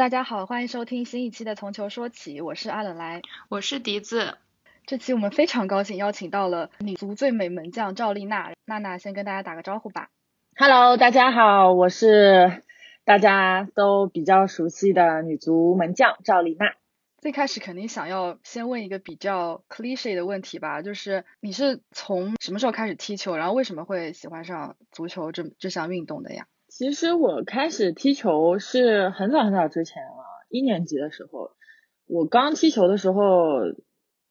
大家好，欢迎收听新一期的《从球说起》，我是阿冷来，我是笛子。这期我们非常高兴邀请到了女足最美门将赵丽娜，娜娜先跟大家打个招呼吧。Hello，大家好，我是大家都比较熟悉的女足门将赵丽娜。最开始肯定想要先问一个比较 cliche 的问题吧，就是你是从什么时候开始踢球，然后为什么会喜欢上足球这这项运动的呀？其实我开始踢球是很早很早之前了，一年级的时候，我刚踢球的时候，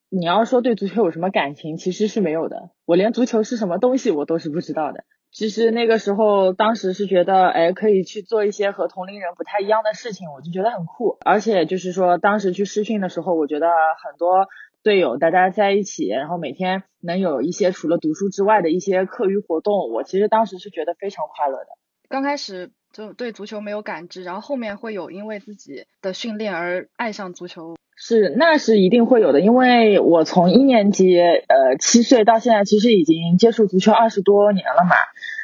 你要说对足球有什么感情，其实是没有的，我连足球是什么东西我都是不知道的。其实那个时候，当时是觉得，哎，可以去做一些和同龄人不太一样的事情，我就觉得很酷。而且就是说，当时去试训的时候，我觉得很多队友大家在一起，然后每天能有一些除了读书之外的一些课余活动，我其实当时是觉得非常快乐的。刚开始就对足球没有感知，然后后面会有因为自己的训练而爱上足球。是，那是一定会有的，因为我从一年级，呃，七岁到现在，其实已经接触足球二十多年了嘛，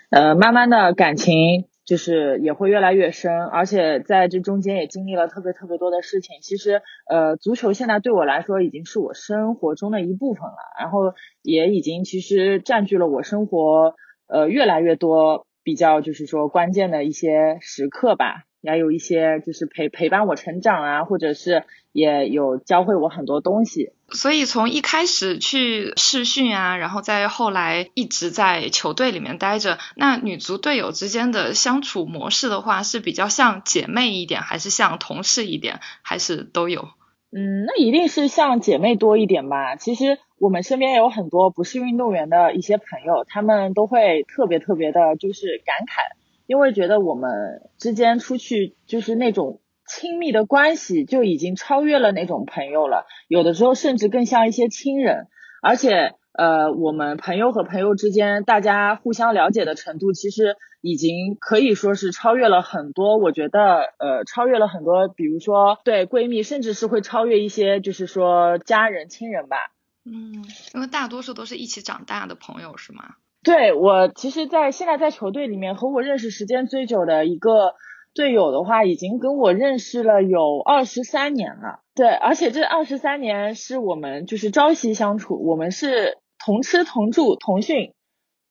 呃，慢慢的感情就是也会越来越深，而且在这中间也经历了特别特别多的事情。其实，呃，足球现在对我来说已经是我生活中的一部分了，然后也已经其实占据了我生活，呃，越来越多比较就是说关键的一些时刻吧。也有一些就是陪陪伴我成长啊，或者是也有教会我很多东西。所以从一开始去试训啊，然后再后来一直在球队里面待着，那女足队友之间的相处模式的话，是比较像姐妹一点，还是像同事一点，还是都有？嗯，那一定是像姐妹多一点吧。其实我们身边有很多不是运动员的一些朋友，他们都会特别特别的，就是感慨。因为觉得我们之间出去就是那种亲密的关系就已经超越了那种朋友了，有的时候甚至更像一些亲人。而且，呃，我们朋友和朋友之间大家互相了解的程度，其实已经可以说是超越了很多。我觉得，呃，超越了很多，比如说对闺蜜，甚至是会超越一些，就是说家人、亲人吧。嗯，因为大多数都是一起长大的朋友，是吗？对我，其实，在现在在球队里面和我认识时间最久的一个队友的话，已经跟我认识了有二十三年了。对，而且这二十三年是我们就是朝夕相处，我们是同吃同住同训，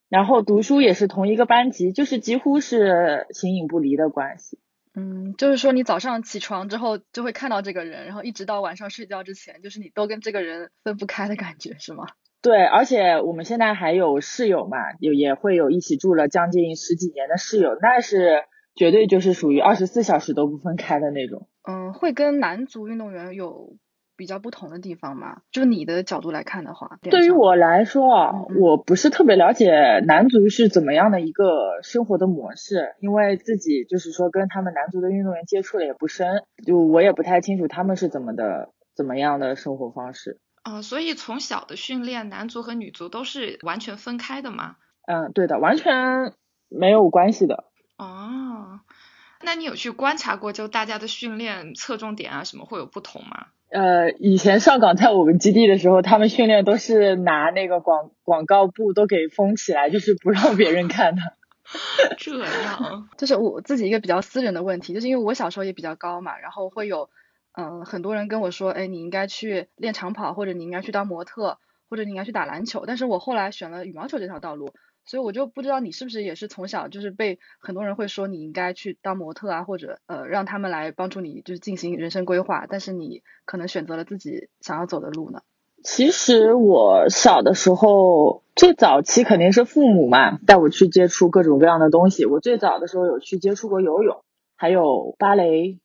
然后读书也是同一个班级，就是几乎是形影不离的关系。嗯，就是说你早上起床之后就会看到这个人，然后一直到晚上睡觉之前，就是你都跟这个人分不开的感觉，是吗？对，而且我们现在还有室友嘛，有也会有一起住了将近十几年的室友，那是绝对就是属于二十四小时都不分开的那种。嗯，会跟男足运动员有比较不同的地方吗？就你的角度来看的话，对于我来说啊，我不是特别了解男足是怎么样的一个生活的模式，因为自己就是说跟他们男足的运动员接触的也不深，就我也不太清楚他们是怎么的怎么样的生活方式。啊，所以从小的训练，男足和女足都是完全分开的吗？嗯，对的，完全没有关系的。哦，那你有去观察过，就大家的训练侧重点啊什么会有不同吗？呃，以前上岗在我们基地的时候，他们训练都是拿那个广广告布都给封起来，就是不让别人看的。这样，就是我自己一个比较私人的问题，就是因为我小时候也比较高嘛，然后会有。嗯，很多人跟我说，哎，你应该去练长跑，或者你应该去当模特，或者你应该去打篮球。但是我后来选了羽毛球这条道路，所以我就不知道你是不是也是从小就是被很多人会说你应该去当模特啊，或者呃让他们来帮助你就是进行人生规划，但是你可能选择了自己想要走的路呢？其实我小的时候最早期肯定是父母嘛带我去接触各种各样的东西。我最早的时候有去接触过游泳，还有芭蕾，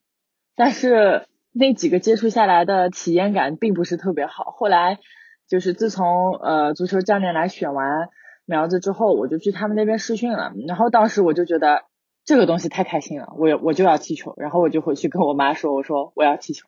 但是。那几个接触下来的体验感并不是特别好。后来就是自从呃足球教练来选完苗子之后，我就去他们那边试训了。然后当时我就觉得这个东西太开心了，我我就要踢球。然后我就回去跟我妈说，我说我要踢球。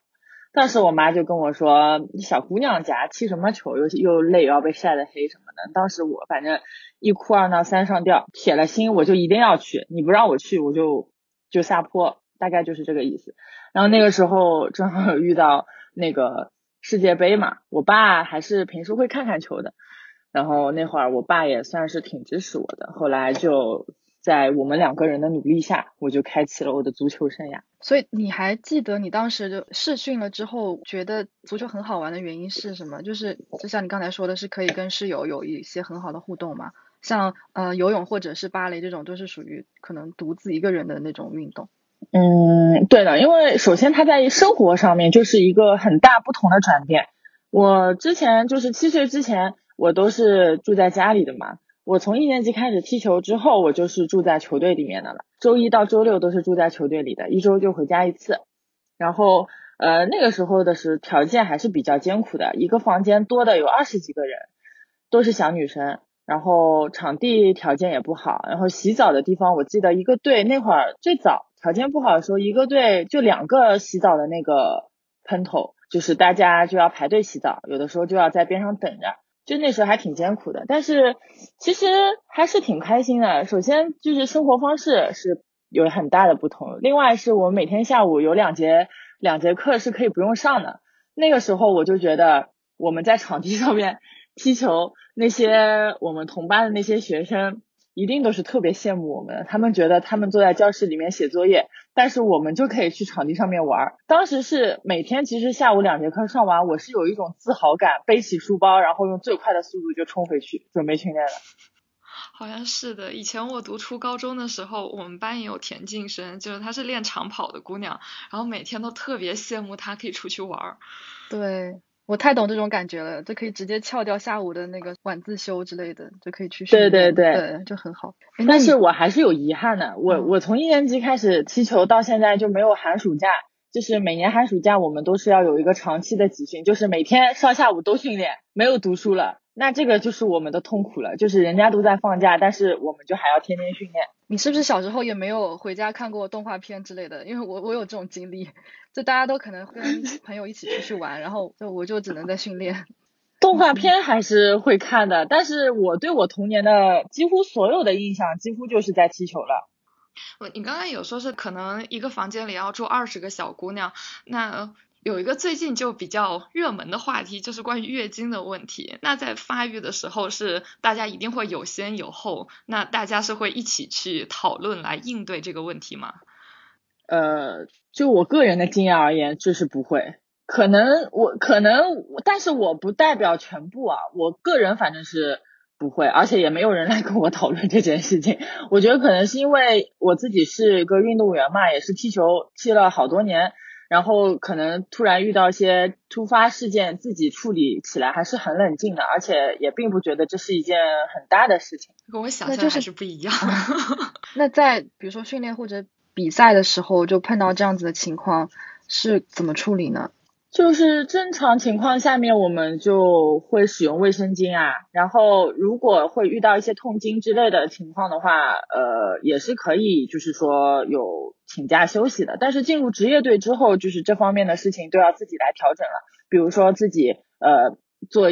当时我妈就跟我说，小姑娘家踢什么球，又又累，要被晒得黑什么的。当时我反正一哭二闹三上吊，铁了心我就一定要去。你不让我去，我就就下坡。大概就是这个意思，然后那个时候正好遇到那个世界杯嘛，我爸还是平时会看看球的，然后那会儿我爸也算是挺支持我的，后来就在我们两个人的努力下，我就开启了我的足球生涯。所以你还记得你当时就试训了之后，觉得足球很好玩的原因是什么？就是就像你刚才说的，是可以跟室友有一些很好的互动嘛？像呃游泳或者是芭蕾这种，都是属于可能独自一个人的那种运动。嗯，对的，因为首先他在生活上面就是一个很大不同的转变。我之前就是七岁之前，我都是住在家里的嘛。我从一年级开始踢球之后，我就是住在球队里面的了。周一到周六都是住在球队里的，一周就回家一次。然后呃那个时候的是条件还是比较艰苦的，一个房间多的有二十几个人，都是小女生。然后场地条件也不好，然后洗澡的地方，我记得一个队那会儿最早条件不好的时候，一个队就两个洗澡的那个喷头，就是大家就要排队洗澡，有的时候就要在边上等着，就那时候还挺艰苦的，但是其实还是挺开心的。首先就是生活方式是有很大的不同，另外是我每天下午有两节两节课是可以不用上的，那个时候我就觉得我们在场地上面。踢球，那些我们同班的那些学生一定都是特别羡慕我们，他们觉得他们坐在教室里面写作业，但是我们就可以去场地上面玩。当时是每天其实下午两节课上完，我是有一种自豪感，背起书包，然后用最快的速度就冲回去准备训练了。好像是的，以前我读初高中的时候，我们班也有田径生，就是她是练长跑的姑娘，然后每天都特别羡慕她可以出去玩。对。我太懂这种感觉了，就可以直接翘掉下午的那个晚自修之类的，就可以去对对对，就很好。但是我还是有遗憾的，我我从一年级开始踢球到现在就没有寒暑假，就是每年寒暑假我们都是要有一个长期的集训，就是每天上下午都训练，没有读书了。那这个就是我们的痛苦了，就是人家都在放假，但是我们就还要天天训练。你是不是小时候也没有回家看过动画片之类的？因为我我有这种经历，就大家都可能跟朋友一起出去玩，然后就我就只能在训练。动画片还是会看的，但是我对我童年的几乎所有的印象，几乎就是在踢球了。我你刚刚有说是可能一个房间里要住二十个小姑娘，那。有一个最近就比较热门的话题，就是关于月经的问题。那在发育的时候，是大家一定会有先有后，那大家是会一起去讨论来应对这个问题吗？呃，就我个人的经验而言，就是不会。可能我可能，但是我不代表全部啊。我个人反正是不会，而且也没有人来跟我讨论这件事情。我觉得可能是因为我自己是一个运动员嘛，也是踢球踢了好多年。然后可能突然遇到一些突发事件，自己处理起来还是很冷静的，而且也并不觉得这是一件很大的事情。跟我想象还是不一样。那在比如说训练或者比赛的时候，就碰到这样子的情况，是怎么处理呢？就是正常情况下面，我们就会使用卫生巾啊。然后如果会遇到一些痛经之类的情况的话，呃，也是可以，就是说有请假休息的。但是进入职业队之后，就是这方面的事情都要自己来调整了。比如说自己呃做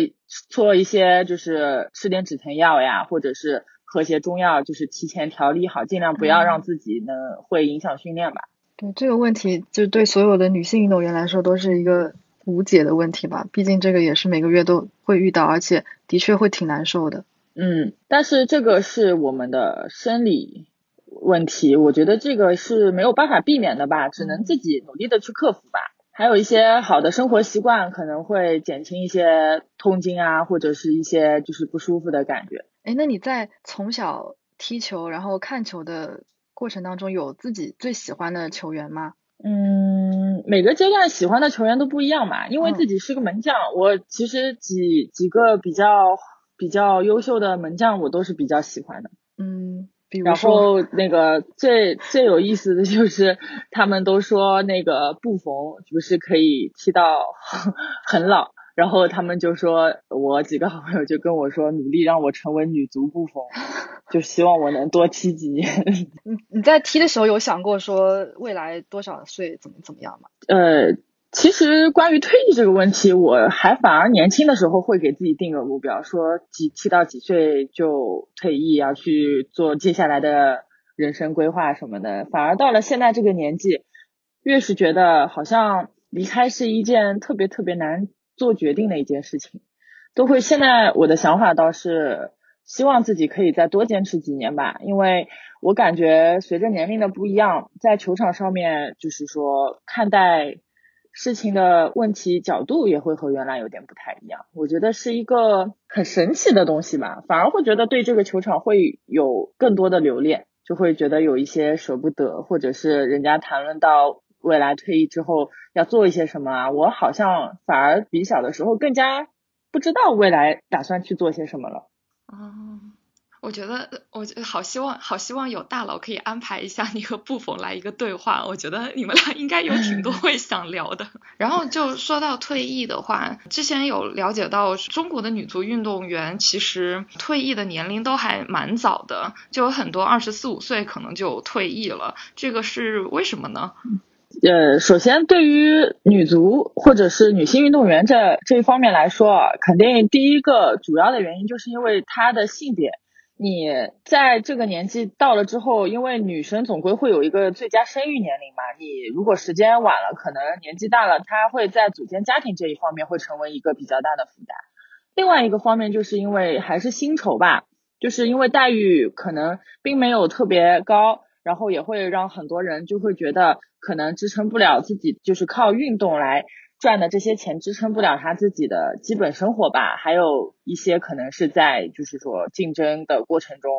做一些，就是吃点止疼药呀，或者是喝些中药，就是提前调理好，尽量不要让自己呢会影响训练吧。对这个问题，就对所有的女性运动员来说都是一个无解的问题吧。毕竟这个也是每个月都会遇到，而且的确会挺难受的。嗯，但是这个是我们的生理问题，我觉得这个是没有办法避免的吧，只能自己努力的去克服吧。还有一些好的生活习惯，可能会减轻一些痛经啊，或者是一些就是不舒服的感觉。哎，那你在从小踢球，然后看球的？过程当中有自己最喜欢的球员吗？嗯，每个阶段喜欢的球员都不一样嘛。因为自己是个门将，我其实几几个比较比较优秀的门将，我都是比较喜欢的。嗯，然后那个最最有意思的就是，他们都说那个布冯不是可以踢到 很老。然后他们就说，我几个好朋友就跟我说，努力让我成为女足布冯，就希望我能多踢几年。你你在踢的时候有想过说未来多少岁怎么怎么样吗？呃，其实关于退役这个问题，我还反而年轻的时候会给自己定个目标，说几踢到几岁就退役，要去做接下来的人生规划什么的。反而到了现在这个年纪，越是觉得好像离开是一件特别特别难。做决定的一件事情，都会。现在我的想法倒是，希望自己可以再多坚持几年吧，因为我感觉随着年龄的不一样，在球场上面就是说看待事情的问题角度也会和原来有点不太一样。我觉得是一个很神奇的东西吧，反而会觉得对这个球场会有更多的留恋，就会觉得有一些舍不得，或者是人家谈论到未来退役之后要做一些什么啊，我好像反而比小的时候更加不知道未来打算去做些什么了。哦，我觉得，我觉得好希望，好希望有大佬可以安排一下你和布冯来一个对话。我觉得你们俩应该有挺多会想聊的。然后就说到退役的话，之前有了解到中国的女足运动员其实退役的年龄都还蛮早的，就有很多二十四五岁可能就退役了。这个是为什么呢？呃，首先对于女足或者是女性运动员这这一方面来说，肯定第一个主要的原因就是因为她的性别。你在这个年纪到了之后，因为女生总归会有一个最佳生育年龄嘛，你如果时间晚了，可能年纪大了，她会在组建家庭这一方面会成为一个比较大的负担。另外一个方面就是因为还是薪酬吧，就是因为待遇可能并没有特别高。然后也会让很多人就会觉得可能支撑不了自己，就是靠运动来赚的这些钱支撑不了他自己的基本生活吧。还有一些可能是在就是说竞争的过程中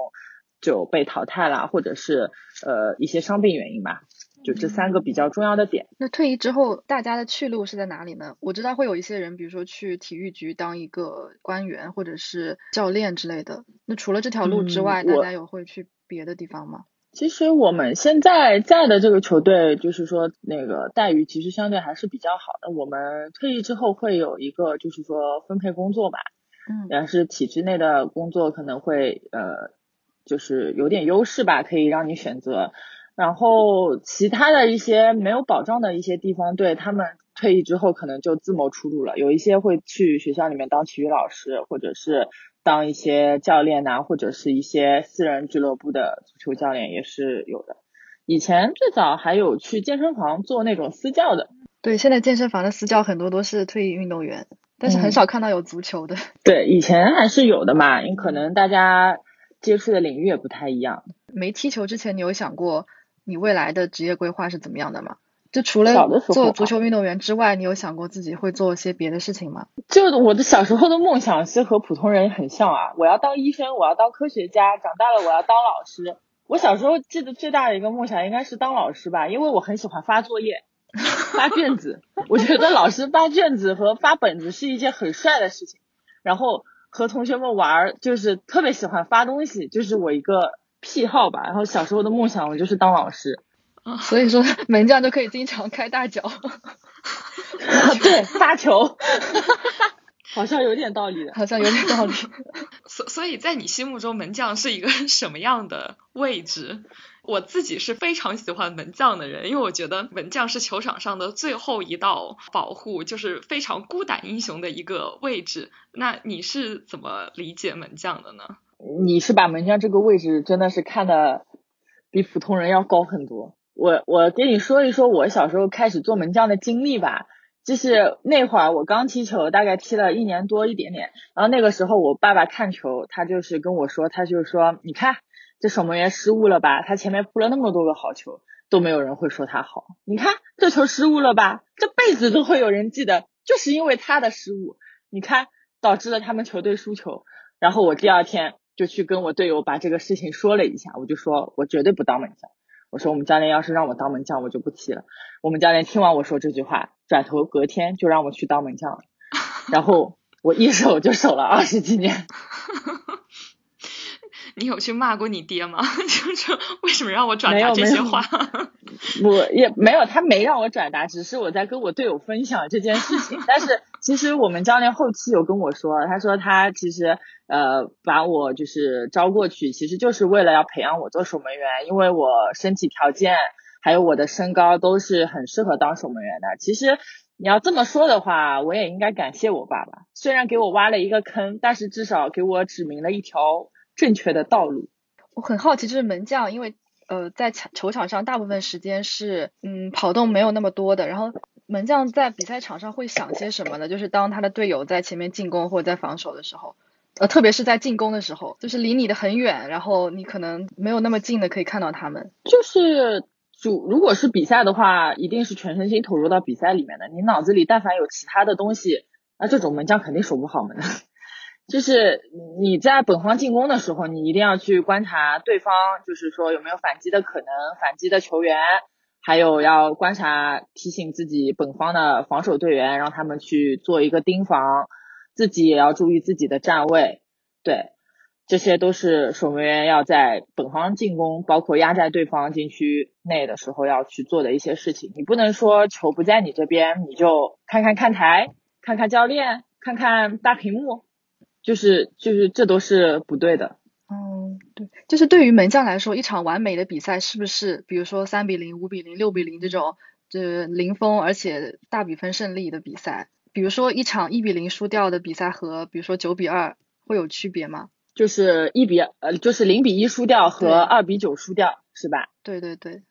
就被淘汰了，或者是呃一些伤病原因吧。就这三个比较重要的点。那退役之后，大家的去路是在哪里呢？我知道会有一些人，比如说去体育局当一个官员，或者是教练之类的。那除了这条路之外，大家有会去别的地方吗？其实我们现在在的这个球队，就是说那个待遇其实相对还是比较好的。我们退役之后会有一个就是说分配工作吧，嗯，也是体制内的工作可能会呃就是有点优势吧，可以让你选择。然后其他的一些没有保障的一些地方，对他们退役之后可能就自谋出路了。有一些会去学校里面当体育老师，或者是。当一些教练呐，或者是一些私人俱乐部的足球教练也是有的。以前最早还有去健身房做那种私教的。对，现在健身房的私教很多都是退役运动员，但是很少看到有足球的。对，以前还是有的嘛，因为可能大家接触的领域也不太一样。没踢球之前，你有想过你未来的职业规划是怎么样的吗？就除了做足球运动员之外，你有想过自己会做一些别的事情吗？就我的小时候的梦想是和普通人很像啊，我要当医生，我要当科学家，长大了我要当老师。我小时候记得最大的一个梦想应该是当老师吧，因为我很喜欢发作业、发卷子。我觉得老师发卷子和发本子是一件很帅的事情，然后和同学们玩就是特别喜欢发东西，就是我一个癖好吧。然后小时候的梦想我就是当老师。所以说 门将就可以经常开大脚，对，发球，好像有点道理的，好像有点道理。所所以，在你心目中，门将是一个什么样的位置？我自己是非常喜欢门将的人，因为我觉得门将是球场上的最后一道保护，就是非常孤胆英雄的一个位置。那你是怎么理解门将的呢？你是把门将这个位置真的是看的比普通人要高很多。我我给你说一说我小时候开始做门将的经历吧，就是那会儿我刚踢球，大概踢了一年多一点点，然后那个时候我爸爸看球，他就是跟我说，他就说，你看这守门员失误了吧，他前面扑了那么多个好球，都没有人会说他好，你看这球失误了吧，这辈子都会有人记得，就是因为他的失误，你看导致了他们球队输球，然后我第二天就去跟我队友把这个事情说了一下，我就说我绝对不当门将。我说我们教练要是让我当门将，我就不踢了。我们教练听完我说这句话，转头隔天就让我去当门将了。然后我一守就守了二十几年。你有去骂过你爹吗？就是为什么让我转达这些话？我也没有，他没让我转达，只是我在跟我队友分享这件事情。但是 其实我们教练后期有跟我说，他说他其实呃把我就是招过去，其实就是为了要培养我做守门员，因为我身体条件还有我的身高都是很适合当守门员的。其实你要这么说的话，我也应该感谢我爸爸，虽然给我挖了一个坑，但是至少给我指明了一条。正确的道路。我很好奇，就是门将，因为呃，在球球场上大部分时间是嗯跑动没有那么多的，然后门将在比赛场上会想些什么呢？就是当他的队友在前面进攻或者在防守的时候，呃，特别是在进攻的时候，就是离你的很远，然后你可能没有那么近的可以看到他们。就是主如果是比赛的话，一定是全身心投入到比赛里面的。你脑子里但凡有其他的东西，那这种门将肯定守不好门的。就是你在本方进攻的时候，你一定要去观察对方，就是说有没有反击的可能，反击的球员，还有要观察提醒自己本方的防守队员，让他们去做一个盯防，自己也要注意自己的站位，对，这些都是守门员要在本方进攻，包括压在对方禁区内的时候要去做的一些事情。你不能说球不在你这边，你就看看看台，看看教练，看看大屏幕。就是就是这都是不对的。嗯，对，就是对于门将来说，一场完美的比赛是不是，比如说三比零、五比零、六比零这种，就是零封而且大比分胜利的比赛，比如说一场一比零输掉的比赛和比如说九比二会有区别吗？就是一比呃，就是零比一输掉和二比九输掉是吧？对对对。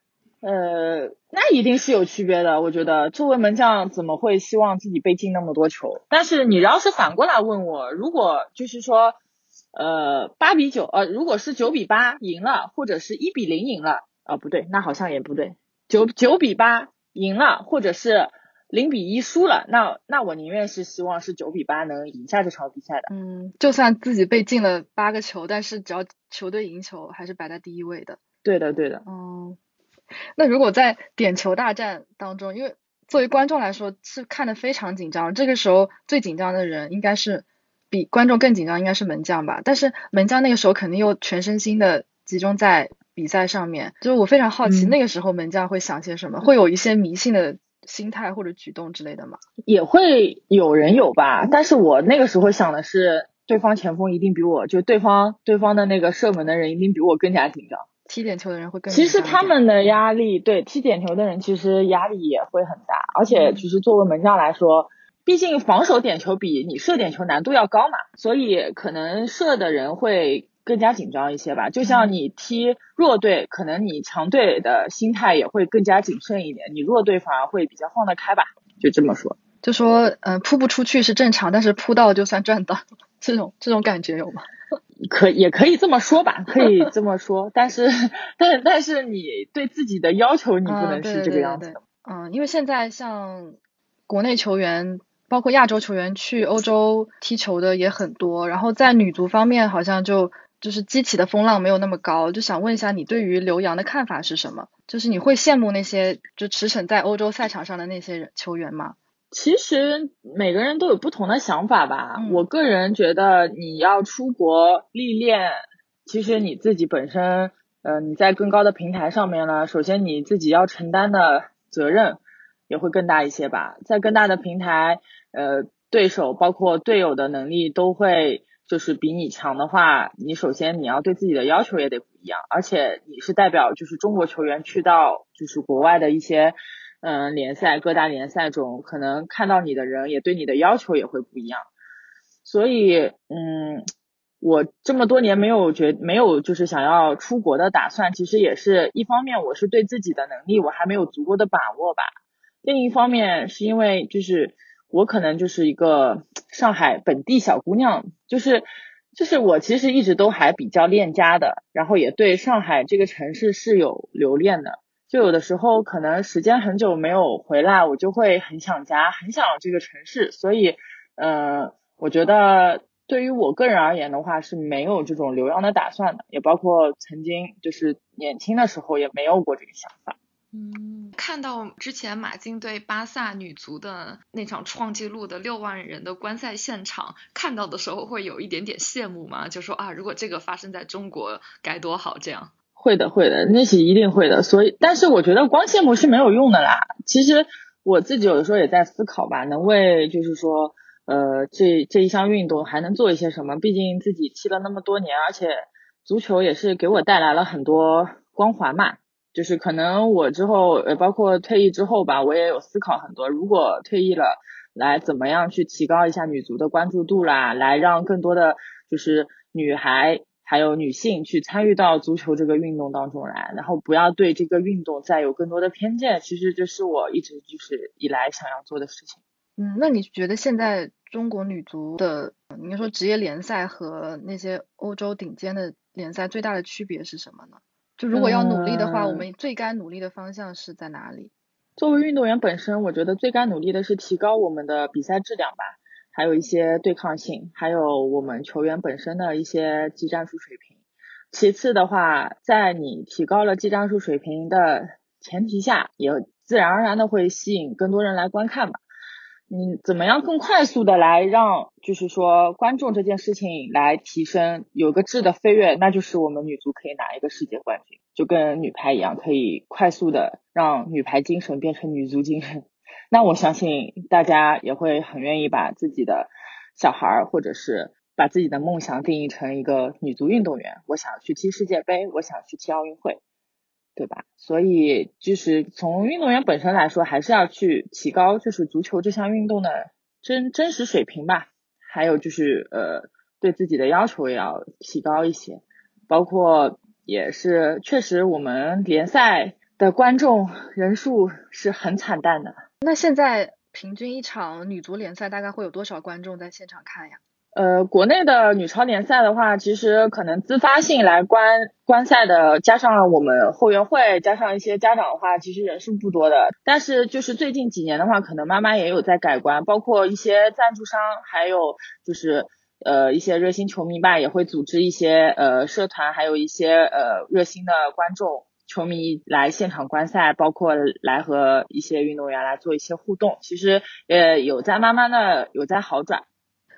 呃，那一定是有区别的。我觉得作为门将，怎么会希望自己被进那么多球？但是你要是反过来问我，如果就是说，呃，八比九，呃，如果是九比八赢了，或者是一比零赢了，啊，不对，那好像也不对，九九比八赢了，或者是零比一输了，那那我宁愿是希望是九比八能赢下这场比赛的。嗯，就算自己被进了八个球，但是只要球队赢球，还是摆在第一位的。对的，对的。嗯。那如果在点球大战当中，因为作为观众来说是看的非常紧张，这个时候最紧张的人应该是比观众更紧张，应该是门将吧？但是门将那个时候肯定又全身心的集中在比赛上面，就是我非常好奇那个时候门将会想些什么，会有一些迷信的心态或者举动之类的吗？也会有人有吧，但是我那个时候想的是，对方前锋一定比我就对方对方的那个射门的人一定比我更加紧张。踢点球的人会更。其实他们的压力，对踢点球的人其实压力也会很大，而且其实作为门将来说，毕竟防守点球比你射点球难度要高嘛，所以可能射的人会更加紧张一些吧。就像你踢弱队，可能你强队的心态也会更加谨慎一点，你弱队反而会比较放得开吧。就这么说。就说，嗯，扑不出去是正常，但是扑到就算赚到，这种这种感觉有吗？可也可以这么说吧，可以这么说，但是但但是你对自己的要求你不能是这个样子的。嗯，因为现在像国内球员，包括亚洲球员去欧洲踢球的也很多，然后在女足方面好像就就是激起的风浪没有那么高，就想问一下你对于刘洋的看法是什么？就是你会羡慕那些就驰骋在欧洲赛场上的那些人球员吗？其实每个人都有不同的想法吧。我个人觉得，你要出国历练，其实你自己本身，呃，你在更高的平台上面呢，首先你自己要承担的责任也会更大一些吧。在更大的平台，呃，对手包括队友的能力都会就是比你强的话，你首先你要对自己的要求也得不一样，而且你是代表就是中国球员去到就是国外的一些。嗯，联赛各大联赛中，可能看到你的人也对你的要求也会不一样，所以，嗯，我这么多年没有觉没有就是想要出国的打算，其实也是一方面，我是对自己的能力我还没有足够的把握吧，另一方面是因为就是我可能就是一个上海本地小姑娘，就是就是我其实一直都还比较恋家的，然后也对上海这个城市是有留恋的。就有的时候可能时间很久没有回来，我就会很想家，很想这个城市。所以，呃，我觉得对于我个人而言的话是没有这种留洋的打算的，也包括曾经就是年轻的时候也没有过这个想法。嗯，看到之前马竞对巴萨女足的那场创纪录的六万人的观赛现场，看到的时候会有一点点羡慕吗？就说啊，如果这个发生在中国该多好，这样。会的，会的，那是一定会的。所以，但是我觉得光羡慕是没有用的啦。其实我自己有的时候也在思考吧，能为就是说，呃，这这一项运动还能做一些什么？毕竟自己踢了那么多年，而且足球也是给我带来了很多光环嘛。就是可能我之后，呃，包括退役之后吧，我也有思考很多。如果退役了，来怎么样去提高一下女足的关注度啦？来让更多的就是女孩。还有女性去参与到足球这个运动当中来，然后不要对这个运动再有更多的偏见，其实这是我一直就是以来想要做的事情。嗯，那你觉得现在中国女足的，应该说职业联赛和那些欧洲顶尖的联赛最大的区别是什么呢？就如果要努力的话，我们最该努力的方向是在哪里？作为运动员本身，我觉得最该努力的是提高我们的比赛质量吧，还有一些对抗性，还有我们球员本身的一些技战术水平。其次的话，在你提高了技战术水平的前提下，也自然而然的会吸引更多人来观看吧。你怎么样更快速的来让，就是说观众这件事情来提升，有个质的飞跃，那就是我们女足可以拿一个世界冠军，就跟女排一样，可以快速的让女排精神变成女足精神。那我相信大家也会很愿意把自己的小孩儿，或者是把自己的梦想定义成一个女足运动员。我想去踢世界杯，我想去踢奥运会。对吧？所以就是从运动员本身来说，还是要去提高就是足球这项运动的真真实水平吧。还有就是呃，对自己的要求也要提高一些。包括也是确实我们联赛的观众人数是很惨淡的。那现在平均一场女足联赛大概会有多少观众在现场看呀？呃，国内的女超联赛的话，其实可能自发性来观观赛的，加上我们后援会，加上一些家长的话，其实人数不多的。但是就是最近几年的话，可能妈妈也有在改观，包括一些赞助商，还有就是呃一些热心球迷吧，也会组织一些呃社团，还有一些呃热心的观众球迷来现场观赛，包括来和一些运动员来做一些互动。其实呃有在慢慢的有在好转。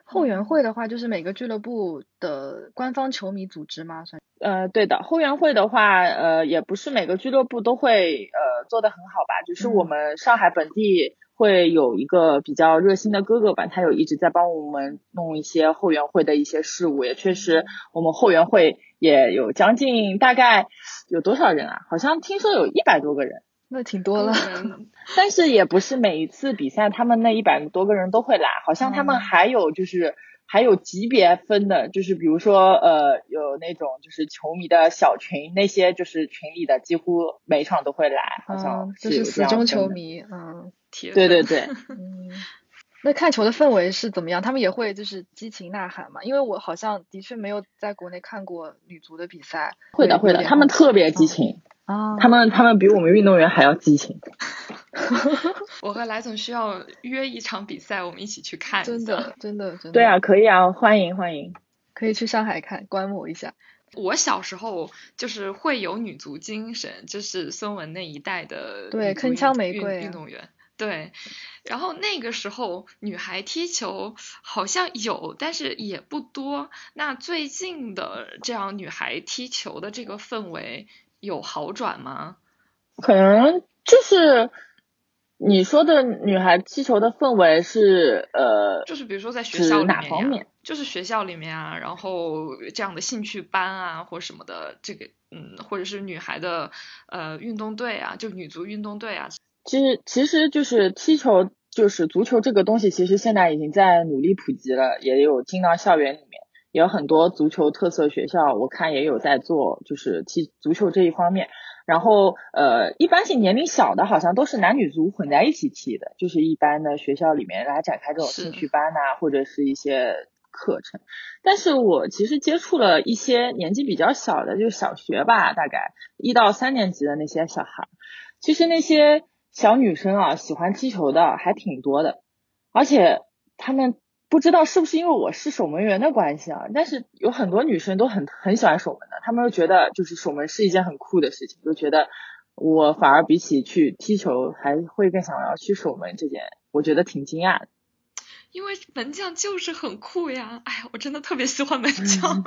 后援会的话，就是每个俱乐部的官方球迷组织吗？算呃，对的。后援会的话，呃，也不是每个俱乐部都会呃做得很好吧。就是我们上海本地会有一个比较热心的哥哥吧，他有一直在帮我们弄一些后援会的一些事务。也确实，我们后援会也有将近大概有多少人啊？好像听说有一百多个人。那挺多了，但是也不是每一次比赛他们那一百多个人都会来，好像他们还有就是还有级别分的，就是比如说呃有那种就是球迷的小群，那些就是群里的几乎每场都会来，好像就是死忠球迷，嗯，对对对，嗯，那看球的氛围是怎么样？他们也会就是激情呐喊嘛？因为我好像的确没有在国内看过女足的比赛，会的会的，他们特别激情。啊，他们他们比我们运动员还要激情。我和来总需要约一场比赛，我们一起去看。真的，真的，真的。对啊，可以啊，欢迎欢迎，可以去上海看观摩一下。我小时候就是会有女足精神，就是孙雯那一代的对铿锵玫瑰运动员。对，然后那个时候女孩踢球好像有，但是也不多。那最近的这样女孩踢球的这个氛围。有好转吗？可能就是你说的女孩踢球的氛围是呃，就是比如说在学校哪方面？就是学校里面啊，然后这样的兴趣班啊或什么的，这个嗯，或者是女孩的呃运动队啊，就女足运动队啊。其实其实就是踢球，就是足球这个东西，其实现在已经在努力普及了，也有进到校园里面。也有很多足球特色学校，我看也有在做，就是踢足球这一方面。然后，呃，一般性年龄小的，好像都是男女足混在一起踢的，就是一般的学校里面来展开这种兴趣班呐，或者是一些课程。但是我其实接触了一些年纪比较小的，就是小学吧，大概一到三年级的那些小孩，其实那些小女生啊，喜欢踢球的还挺多的，而且他们。不知道是不是因为我是守门员的关系啊？但是有很多女生都很很喜欢守门的，她们又觉得就是守门是一件很酷的事情，就觉得我反而比起去踢球还会更想要去守门这件，我觉得挺惊讶的。因为门将就是很酷呀！哎呀，我真的特别喜欢门将。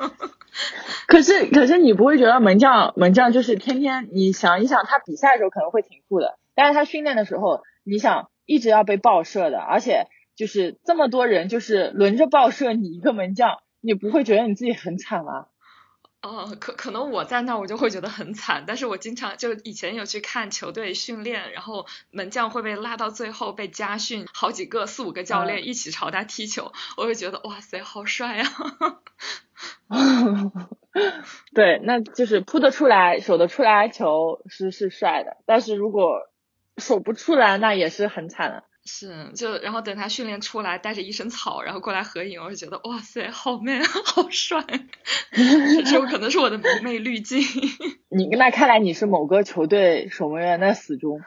可是可是你不会觉得门将门将就是天天你想一想他比赛的时候可能会挺酷的，但是他训练的时候你想一直要被爆射的，而且。就是这么多人，就是轮着爆射你一个门将，你不会觉得你自己很惨吗？哦，可可能我在那我就会觉得很惨，但是我经常就以前有去看球队训练，然后门将会被拉到最后被加训，好几个四五个教练一起朝他踢球，我会觉得哇塞，好帅啊！对，那就是扑得出来、守得出来球是是帅的，但是如果守不出来，那也是很惨的。是，就然后等他训练出来，带着一身草，然后过来合影，我就觉得哇塞，好 man，好帅，这可能是我的迷妹滤镜。你那看来你是某个球队守门员的死忠。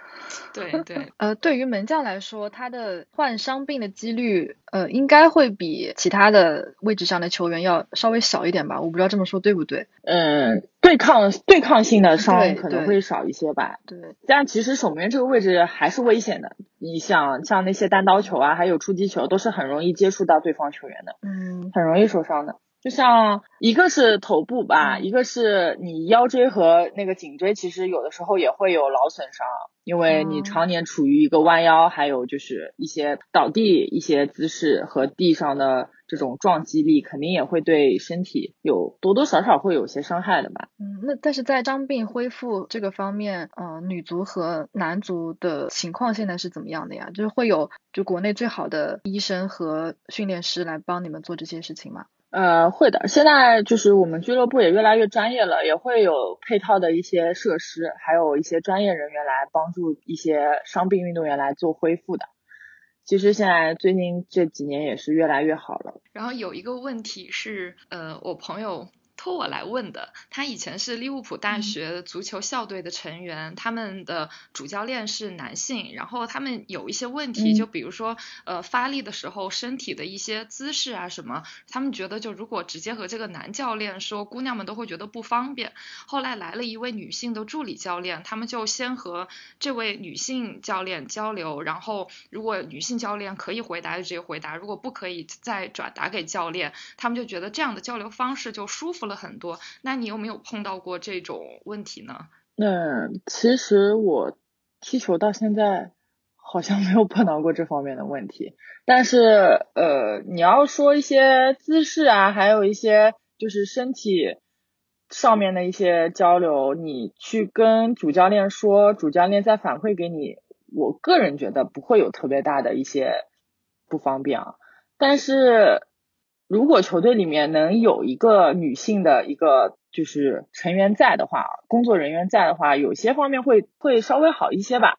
对对，呃，对于门将来说，他的患伤病的几率，呃，应该会比其他的位置上的球员要稍微小一点吧？我不知道这么说对不对？嗯，对抗对抗性的伤可能会少一些吧。对，但其实守门员这个位置还是危险的。你想，像那些单刀球啊，还有出击球，都是很容易接触到对方球员的，嗯，很容易受伤的。就像一个是头部吧，一个是你腰椎和那个颈椎，其实有的时候也会有劳损伤，因为你常年处于一个弯腰，还有就是一些倒地一些姿势和地上的这种撞击力，肯定也会对身体有多多少少会有些伤害的吧。嗯，那但是在伤病恢复这个方面，嗯，女足和男足的情况现在是怎么样的呀？就是会有就国内最好的医生和训练师来帮你们做这些事情吗？呃，会的。现在就是我们俱乐部也越来越专业了，也会有配套的一些设施，还有一些专业人员来帮助一些伤病运动员来做恢复的。其实现在最近这几年也是越来越好了。然后有一个问题是，呃，我朋友。托我来问的，他以前是利物浦大学足球校队的成员，他们的主教练是男性，然后他们有一些问题，就比如说呃发力的时候身体的一些姿势啊什么，他们觉得就如果直接和这个男教练说，姑娘们都会觉得不方便。后来来了一位女性的助理教练，他们就先和这位女性教练交流，然后如果女性教练可以回答就直接回答，如果不可以再转达给教练，他们就觉得这样的交流方式就舒服了。了很多，那你有没有碰到过这种问题呢？嗯，其实我踢球到现在好像没有碰到过这方面的问题。但是呃，你要说一些姿势啊，还有一些就是身体上面的一些交流，你去跟主教练说，主教练再反馈给你，我个人觉得不会有特别大的一些不方便啊。但是。如果球队里面能有一个女性的一个就是成员在的话，工作人员在的话，有些方面会会稍微好一些吧。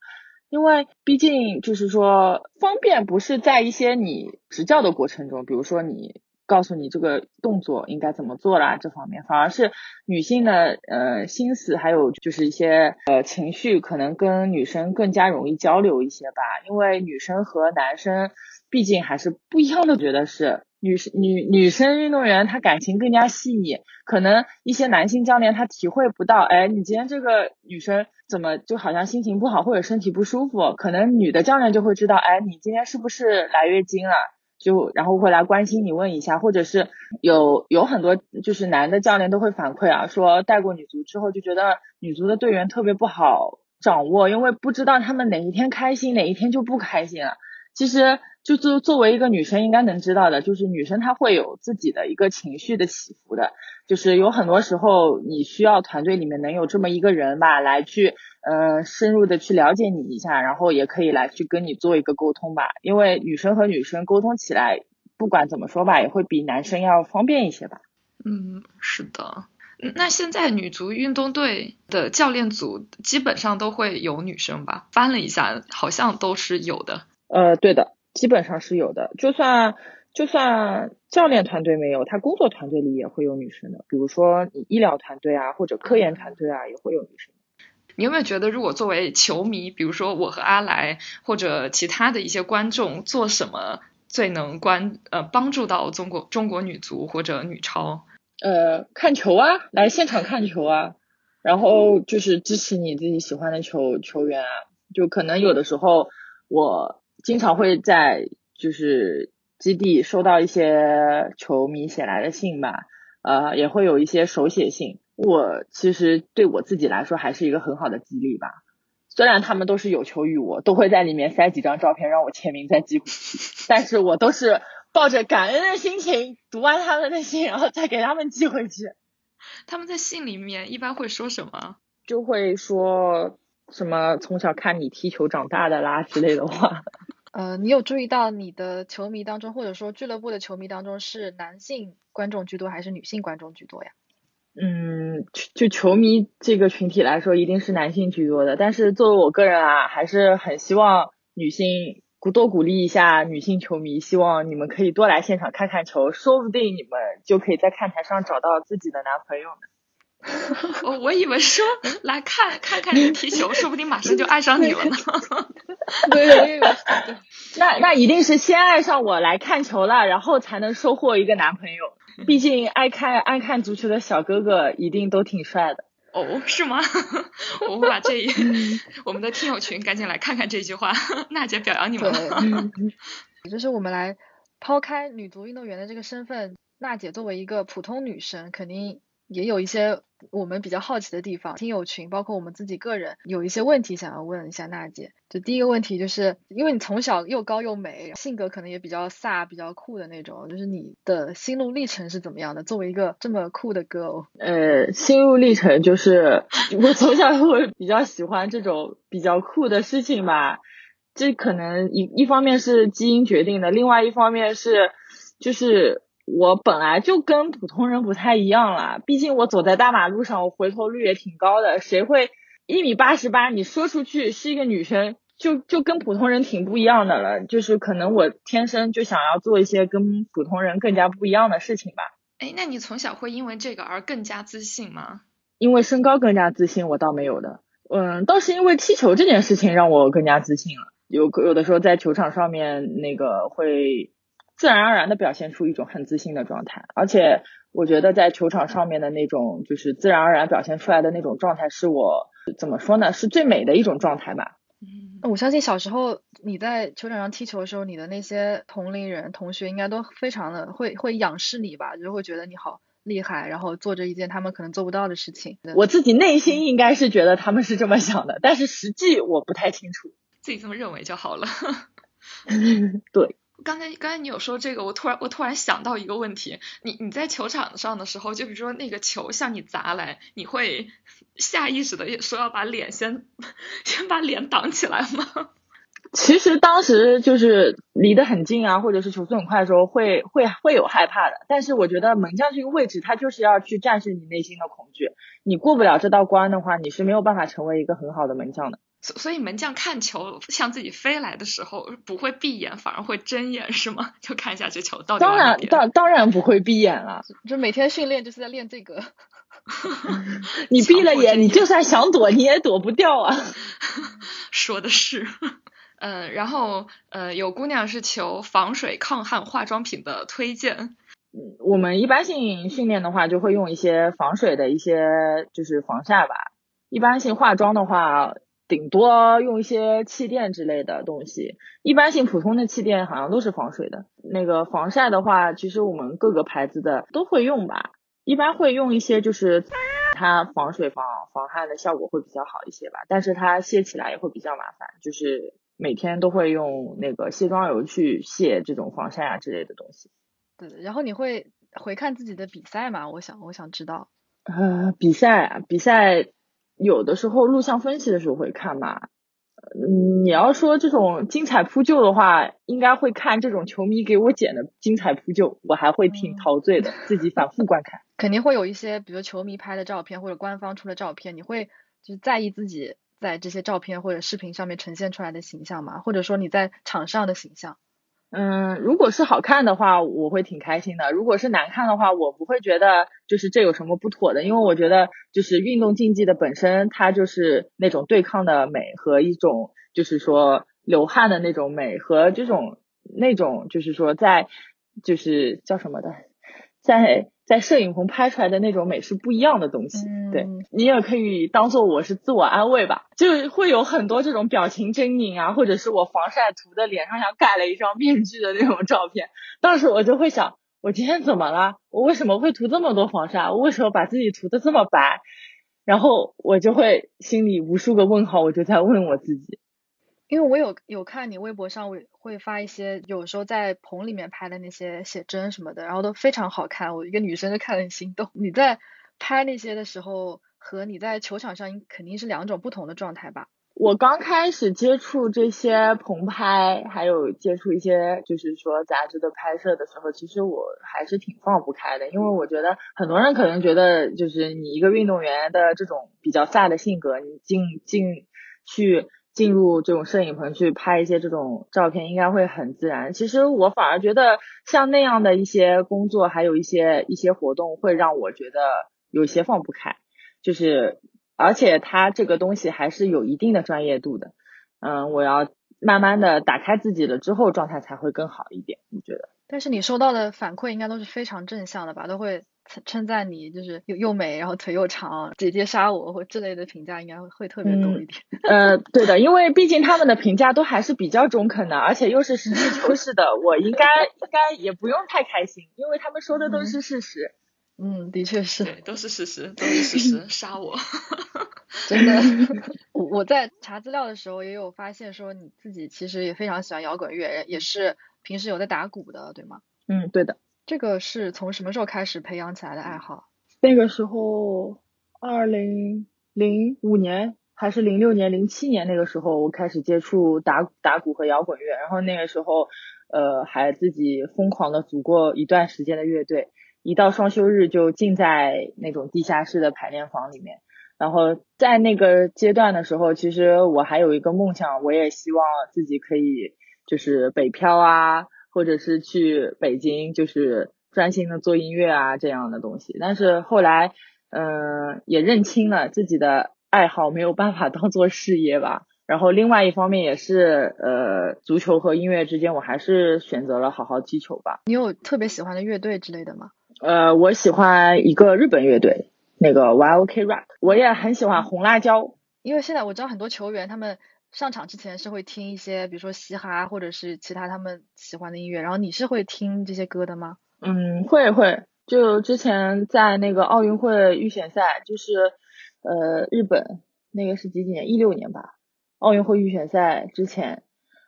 因为毕竟就是说方便不是在一些你执教的过程中，比如说你告诉你这个动作应该怎么做啦这方面，反而是女性的呃心思还有就是一些呃情绪可能跟女生更加容易交流一些吧。因为女生和男生毕竟还是不一样的，觉得是。女生女女生运动员她感情更加细腻，可能一些男性教练他体会不到，哎，你今天这个女生怎么就好像心情不好或者身体不舒服，可能女的教练就会知道，哎，你今天是不是来月经了？就然后会来关心你问一下，或者是有有很多就是男的教练都会反馈啊，说带过女足之后就觉得女足的队员特别不好掌握，因为不知道他们哪一天开心哪一天就不开心了。其实。就作作为一个女生应该能知道的，就是女生她会有自己的一个情绪的起伏的，就是有很多时候你需要团队里面能有这么一个人吧，来去呃深入的去了解你一下，然后也可以来去跟你做一个沟通吧，因为女生和女生沟通起来，不管怎么说吧，也会比男生要方便一些吧。嗯，是的。那现在女足运动队的教练组基本上都会有女生吧？翻了一下，好像都是有的。呃，对的。基本上是有的，就算就算教练团队没有，他工作团队里也会有女生的，比如说你医疗团队啊，或者科研团队啊，也会有女生。你有没有觉得，如果作为球迷，比如说我和阿来或者其他的一些观众，做什么最能关呃帮助到中国中国女足或者女超？呃，看球啊，来现场看球啊，然后就是支持你自己喜欢的球球员啊，就可能有的时候我。经常会在就是基地收到一些球迷写来的信吧，呃，也会有一些手写信。我其实对我自己来说还是一个很好的激励吧。虽然他们都是有求于我，都会在里面塞几张照片让我签名再寄回去，但是我都是抱着感恩的心情读完他们的信，然后再给他们寄回去。他们在信里面一般会说什么？就会说什么从小看你踢球长大的啦之类的话。呃，你有注意到你的球迷当中，或者说俱乐部的球迷当中，是男性观众居多还是女性观众居多呀？嗯，就球迷这个群体来说，一定是男性居多的。但是作为我个人啊，还是很希望女性鼓多鼓励一下女性球迷，希望你们可以多来现场看看球，说不定你们就可以在看台上找到自己的男朋友呢。我我以为说来看看看你踢球，说不定马上就爱上你了呢。对对对，那那一定是先爱上我来看球了，然后才能收获一个男朋友。毕竟爱看爱看足球的小哥哥一定都挺帅的。哦，是吗？我们把这一我们的听友群赶紧来看看这句话，娜姐表扬你们了。就是我们来抛开女足运动员的这个身份，娜姐作为一个普通女生，肯定也有一些。我们比较好奇的地方，听友群包括我们自己个人有一些问题想要问一下娜姐。就第一个问题，就是因为你从小又高又美，性格可能也比较飒、比较酷的那种，就是你的心路历程是怎么样的？作为一个这么酷的 girl，呃，心路历程就是我从小会比较喜欢这种比较酷的事情吧。这可能一一方面是基因决定的，另外一方面是就是。我本来就跟普通人不太一样啦，毕竟我走在大马路上，我回头率也挺高的。谁会一米八十八？你说出去是一个女生，就就跟普通人挺不一样的了。就是可能我天生就想要做一些跟普通人更加不一样的事情吧。哎，那你从小会因为这个而更加自信吗？因为身高更加自信，我倒没有的。嗯，倒是因为踢球这件事情让我更加自信了。有有的时候在球场上面那个会。自然而然的表现出一种很自信的状态，而且我觉得在球场上面的那种就是自然而然表现出来的那种状态，是我怎么说呢？是最美的一种状态吧。嗯，我相信小时候你在球场上踢球的时候，你的那些同龄人、同学应该都非常的会会仰视你吧，就会觉得你好厉害，然后做着一件他们可能做不到的事情。我自己内心应该是觉得他们是这么想的，但是实际我不太清楚。自己这么认为就好了。对。刚才刚才你有说这个，我突然我突然想到一个问题，你你在球场上的时候，就比如说那个球向你砸来，你会下意识的说要把脸先先把脸挡起来吗？其实当时就是离得很近啊，或者是球速很快的时候，会会会有害怕的。但是我觉得门将这个位置，他就是要去战胜你内心的恐惧。你过不了这道关的话，你是没有办法成为一个很好的门将的。所所以门将看球向自己飞来的时候，不会闭眼，反而会睁眼，是吗？就看一下这球到底。当然，当当然不会闭眼了。就每天训练就是在练这个。你闭了眼，你就算想躲，你也躲不掉啊。说的是，嗯，然后呃，有姑娘是求防水抗汗化妆品的推荐。我们一般性训练的话，就会用一些防水的一些就是防晒吧。一般性化妆的话。顶多用一些气垫之类的东西，一般性普通的气垫好像都是防水的。那个防晒的话，其实我们各个牌子的都会用吧，一般会用一些就是它防水防防汗的效果会比较好一些吧，但是它卸起来也会比较麻烦，就是每天都会用那个卸妆油去卸这种防晒啊之类的东西。对，然后你会回看自己的比赛吗？我想我想知道。呃，比赛啊，比赛。有的时候录像分析的时候会看嘛，嗯，你要说这种精彩扑救的话，应该会看这种球迷给我剪的精彩扑救，我还会挺陶醉的，自己反复观看。肯定会有一些，比如球迷拍的照片或者官方出的照片，你会就是在意自己在这些照片或者视频上面呈现出来的形象吗？或者说你在场上的形象？嗯，如果是好看的话，我会挺开心的；如果是难看的话，我不会觉得就是这有什么不妥的，因为我觉得就是运动竞技的本身，它就是那种对抗的美和一种就是说流汗的那种美和这种那种就是说在就是叫什么的，在。在摄影棚拍出来的那种美是不一样的东西，对你也可以当做我是自我安慰吧，就会有很多这种表情狰狞啊，或者是我防晒涂的脸上像盖了一张面具的那种照片，当时我就会想，我今天怎么了？我为什么会涂这么多防晒？我为什么把自己涂的这么白？然后我就会心里无数个问号，我就在问我自己。因为我有有看你微博上会会发一些，有时候在棚里面拍的那些写真什么的，然后都非常好看，我一个女生就看得很心动。你在拍那些的时候，和你在球场上肯定是两种不同的状态吧？我刚开始接触这些棚拍，还有接触一些就是说杂志的拍摄的时候，其实我还是挺放不开的，因为我觉得很多人可能觉得，就是你一个运动员的这种比较飒的性格，你进进去。进入这种摄影棚去拍一些这种照片，应该会很自然。其实我反而觉得像那样的一些工作，还有一些一些活动，会让我觉得有些放不开。就是而且它这个东西还是有一定的专业度的。嗯，我要慢慢的打开自己了之后，状态才会更好一点。你觉得？但是你收到的反馈应该都是非常正向的吧？都会称称赞你，就是又又美，然后腿又长，姐姐杀我或之类的评价应该会特别多一点。呃，对的，因为毕竟他们的评价都还是比较中肯的，而且又是实事求是的，我应该应该也不用太开心，因为他们说的都是事实。嗯，的确是，都是事实，都是事实，杀我。真的，我我在查资料的时候也有发现说你自己其实也非常喜欢摇滚乐，也是。平时有在打鼓的，对吗？嗯，对的。这个是从什么时候开始培养起来的爱好？那个时候，二零零五年还是零六年、零七年那个时候，我开始接触打打鼓和摇滚乐。然后那个时候，呃，还自己疯狂的组过一段时间的乐队。一到双休日就浸在那种地下室的排练房里面。然后在那个阶段的时候，其实我还有一个梦想，我也希望自己可以。就是北漂啊，或者是去北京，就是专心的做音乐啊这样的东西。但是后来，嗯，也认清了自己的爱好没有办法当做事业吧。然后另外一方面也是，呃，足球和音乐之间，我还是选择了好好踢球吧。你有特别喜欢的乐队之类的吗？呃，我喜欢一个日本乐队，那个 YOK Rock。我也很喜欢红辣椒，因为现在我知道很多球员他们。上场之前是会听一些，比如说嘻哈或者是其他他们喜欢的音乐，然后你是会听这些歌的吗？嗯，会会。就之前在那个奥运会预选赛，就是呃日本那个是几几年？一六年吧。奥运会预选赛之前，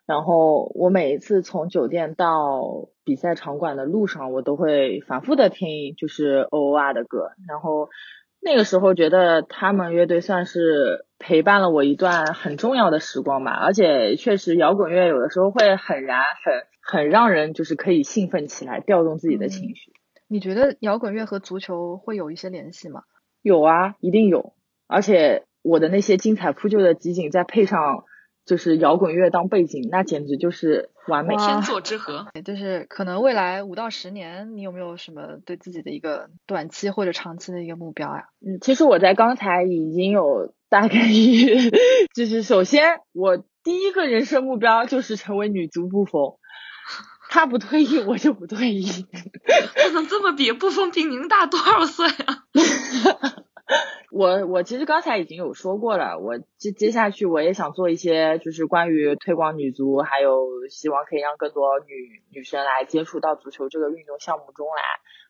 然后我每一次从酒店到比赛场馆的路上，我都会反复的听就是 O O R 的歌，然后。那个时候觉得他们乐队算是陪伴了我一段很重要的时光吧，而且确实摇滚乐有的时候会很燃，很很让人就是可以兴奋起来，调动自己的情绪。你觉得摇滚乐和足球会有一些联系吗？有啊，一定有。而且我的那些精彩扑救的集锦，再配上。就是摇滚乐当背景，那简直就是完美天作之合。就是可能未来五到十年，你有没有什么对自己的一个短期或者长期的一个目标呀？嗯，其实我在刚才已经有大概率，就是首先我第一个人生目标就是成为女足布冯，他不退役我就不退役。不能这么比，布冯比您大多少岁啊？我我其实刚才已经有说过了，我接接下去我也想做一些就是关于推广女足，还有希望可以让更多女女生来接触到足球这个运动项目中来。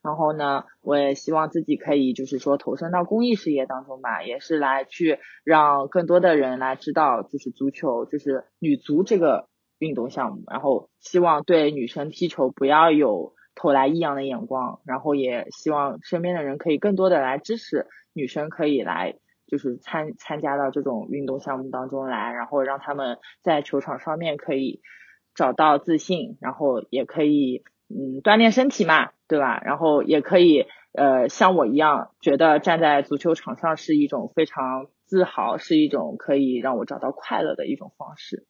然后呢，我也希望自己可以就是说投身到公益事业当中吧，也是来去让更多的人来知道就是足球就是女足这个运动项目。然后希望对女生踢球不要有投来异样的眼光，然后也希望身边的人可以更多的来支持。女生可以来，就是参参加到这种运动项目当中来，然后让他们在球场上面可以找到自信，然后也可以嗯锻炼身体嘛，对吧？然后也可以呃像我一样，觉得站在足球场上是一种非常自豪，是一种可以让我找到快乐的一种方式。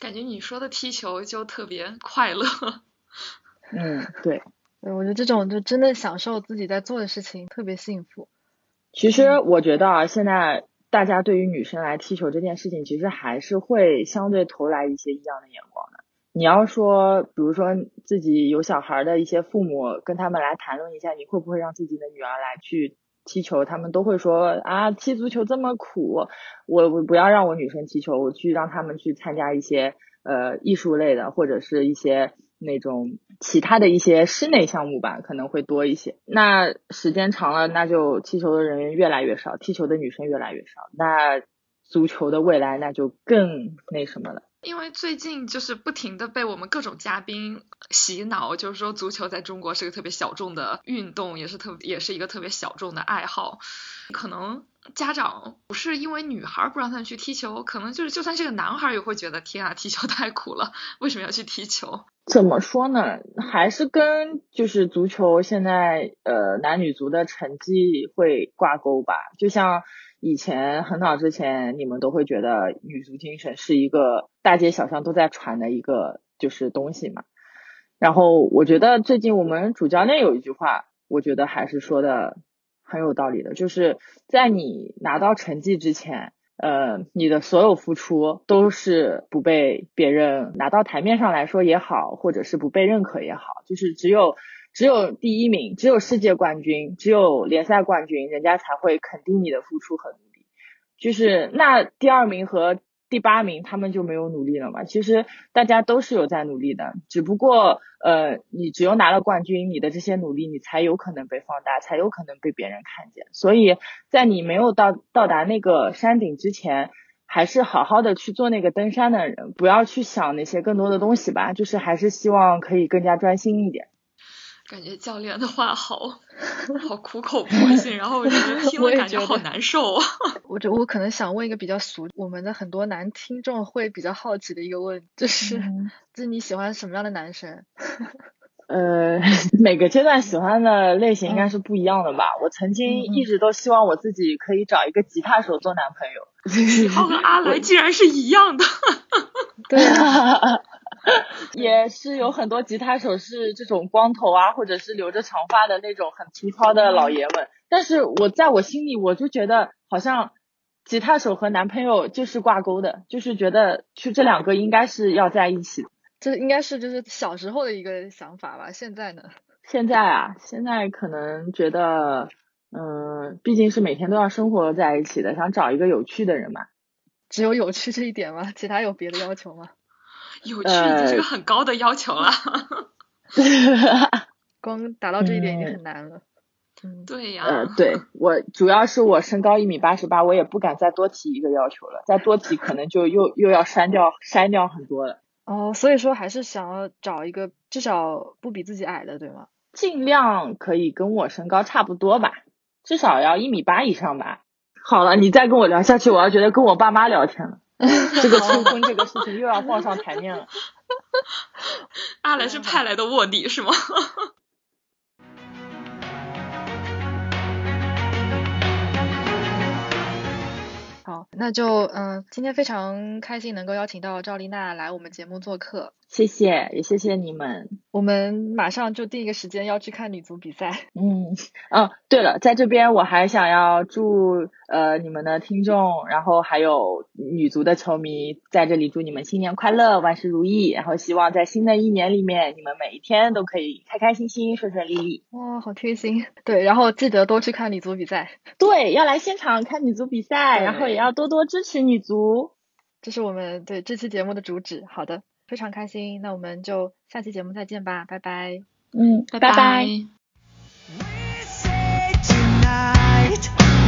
感觉你说的踢球就特别快乐。嗯，对，我觉得这种就真的享受自己在做的事情，特别幸福。其实我觉得啊，现在大家对于女生来踢球这件事情，其实还是会相对投来一些异样的眼光的。你要说，比如说自己有小孩的一些父母，跟他们来谈论一下，你会不会让自己的女儿来去踢球？他们都会说啊，踢足球这么苦，我我不要让我女生踢球，我去让他们去参加一些呃艺术类的，或者是一些。那种其他的一些室内项目吧，可能会多一些。那时间长了，那就踢球的人越来越少，踢球的女生越来越少。那足球的未来那就更那什么了。因为最近就是不停的被我们各种嘉宾洗脑，就是说足球在中国是个特别小众的运动，也是特也是一个特别小众的爱好。可能家长不是因为女孩不让他们去踢球，可能就是就算是个男孩也会觉得天啊，踢球 太苦了，为什么要去踢球？怎么说呢？还是跟就是足球现在呃男女足的成绩会挂钩吧。就像以前很早之前，你们都会觉得女足精神是一个大街小巷都在传的一个就是东西嘛。然后我觉得最近我们主教练有一句话，我觉得还是说的很有道理的，就是在你拿到成绩之前，呃，你的所有付出都是不被别人拿到台面上来说也好，或者是不被认可也好，就是只有。只有第一名，只有世界冠军，只有联赛冠军，人家才会肯定你的付出和努力。就是那第二名和第八名，他们就没有努力了嘛？其实大家都是有在努力的，只不过呃，你只有拿了冠军，你的这些努力你才有可能被放大，才有可能被别人看见。所以在你没有到到达那个山顶之前，还是好好的去做那个登山的人，不要去想那些更多的东西吧。就是还是希望可以更加专心一点。感觉教练的话好 好苦口婆心，然后我觉得 听了感觉好难受啊。我觉我可能想问一个比较俗，我们的很多男听众会比较好奇的一个问，就是 就是你喜欢什么样的男生？呃，每个阶段喜欢的类型应该是不一样的吧。我曾经一直都希望我自己可以找一个吉他手做男朋友。喜好和阿来竟然是一样的。对啊。也是有很多吉他手是这种光头啊，或者是留着长发的那种很粗糙的老爷们。但是我在我心里，我就觉得好像吉他手和男朋友就是挂钩的，就是觉得就这两个应该是要在一起。这应该是就是小时候的一个想法吧。现在呢？现在啊，现在可能觉得，嗯，毕竟是每天都要生活在一起的，想找一个有趣的人嘛。只有有趣这一点吗？其他有别的要求吗？有趣，这是个很高的要求了。光达到这一点已经很难了。嗯，对呀。呃，对我主要是我身高一米八十八，我也不敢再多提一个要求了，再多提可能就又又要删掉删掉很多了。哦，所以说还是想要找一个至少不比自己矮的，对吗？尽量可以跟我身高差不多吧，至少要一米八以上吧。好了，你再跟我聊下去，我要觉得跟我爸妈聊天了。这个催婚这个事情又要放上台面了。阿来是派来的卧底是吗？好，那就嗯，今天非常开心能够邀请到赵丽娜来我们节目做客。谢谢，也谢谢你们。我们马上就定一个时间要去看女足比赛。嗯，哦，对了，在这边我还想要祝呃你们的听众，然后还有女足的球迷，在这里祝你们新年快乐，万事如意。然后希望在新的一年里面，你们每一天都可以开开心心，顺顺利利。哇，好贴心。对，然后记得多去看女足比赛。对，要来现场看女足比赛，然后也要多多支持女足。这是我们对这期节目的主旨。好的。非常开心，那我们就下期节目再见吧，拜拜。嗯，拜拜。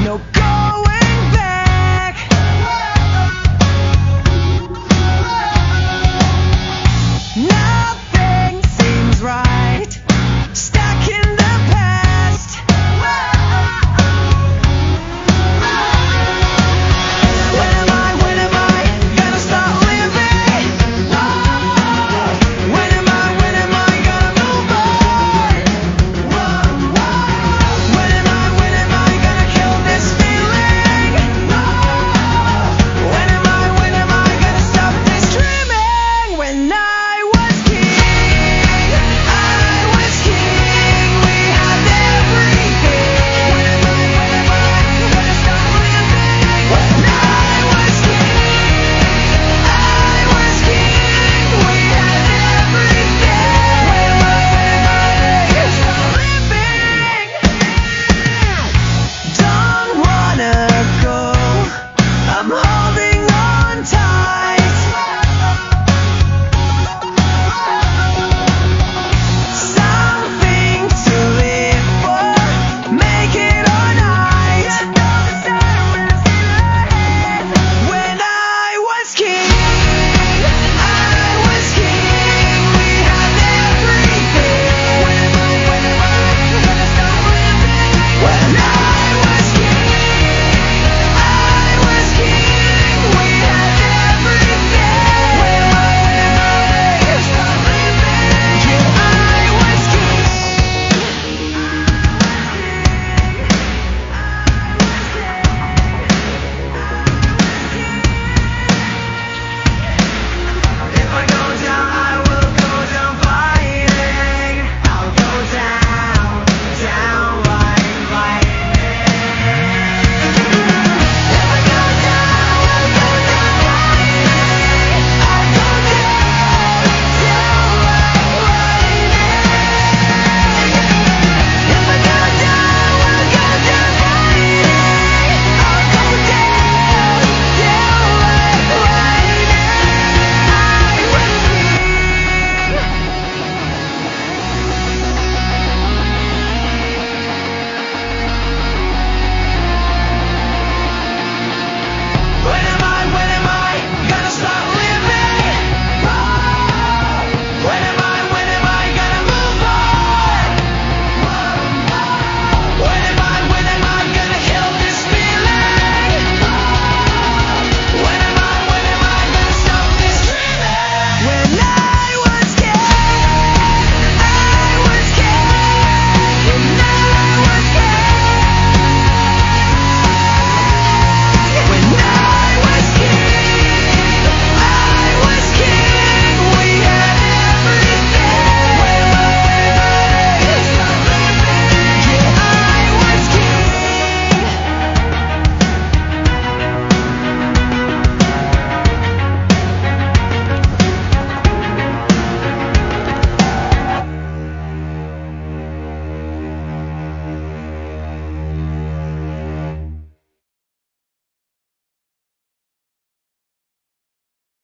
No going back. Nothing seems right.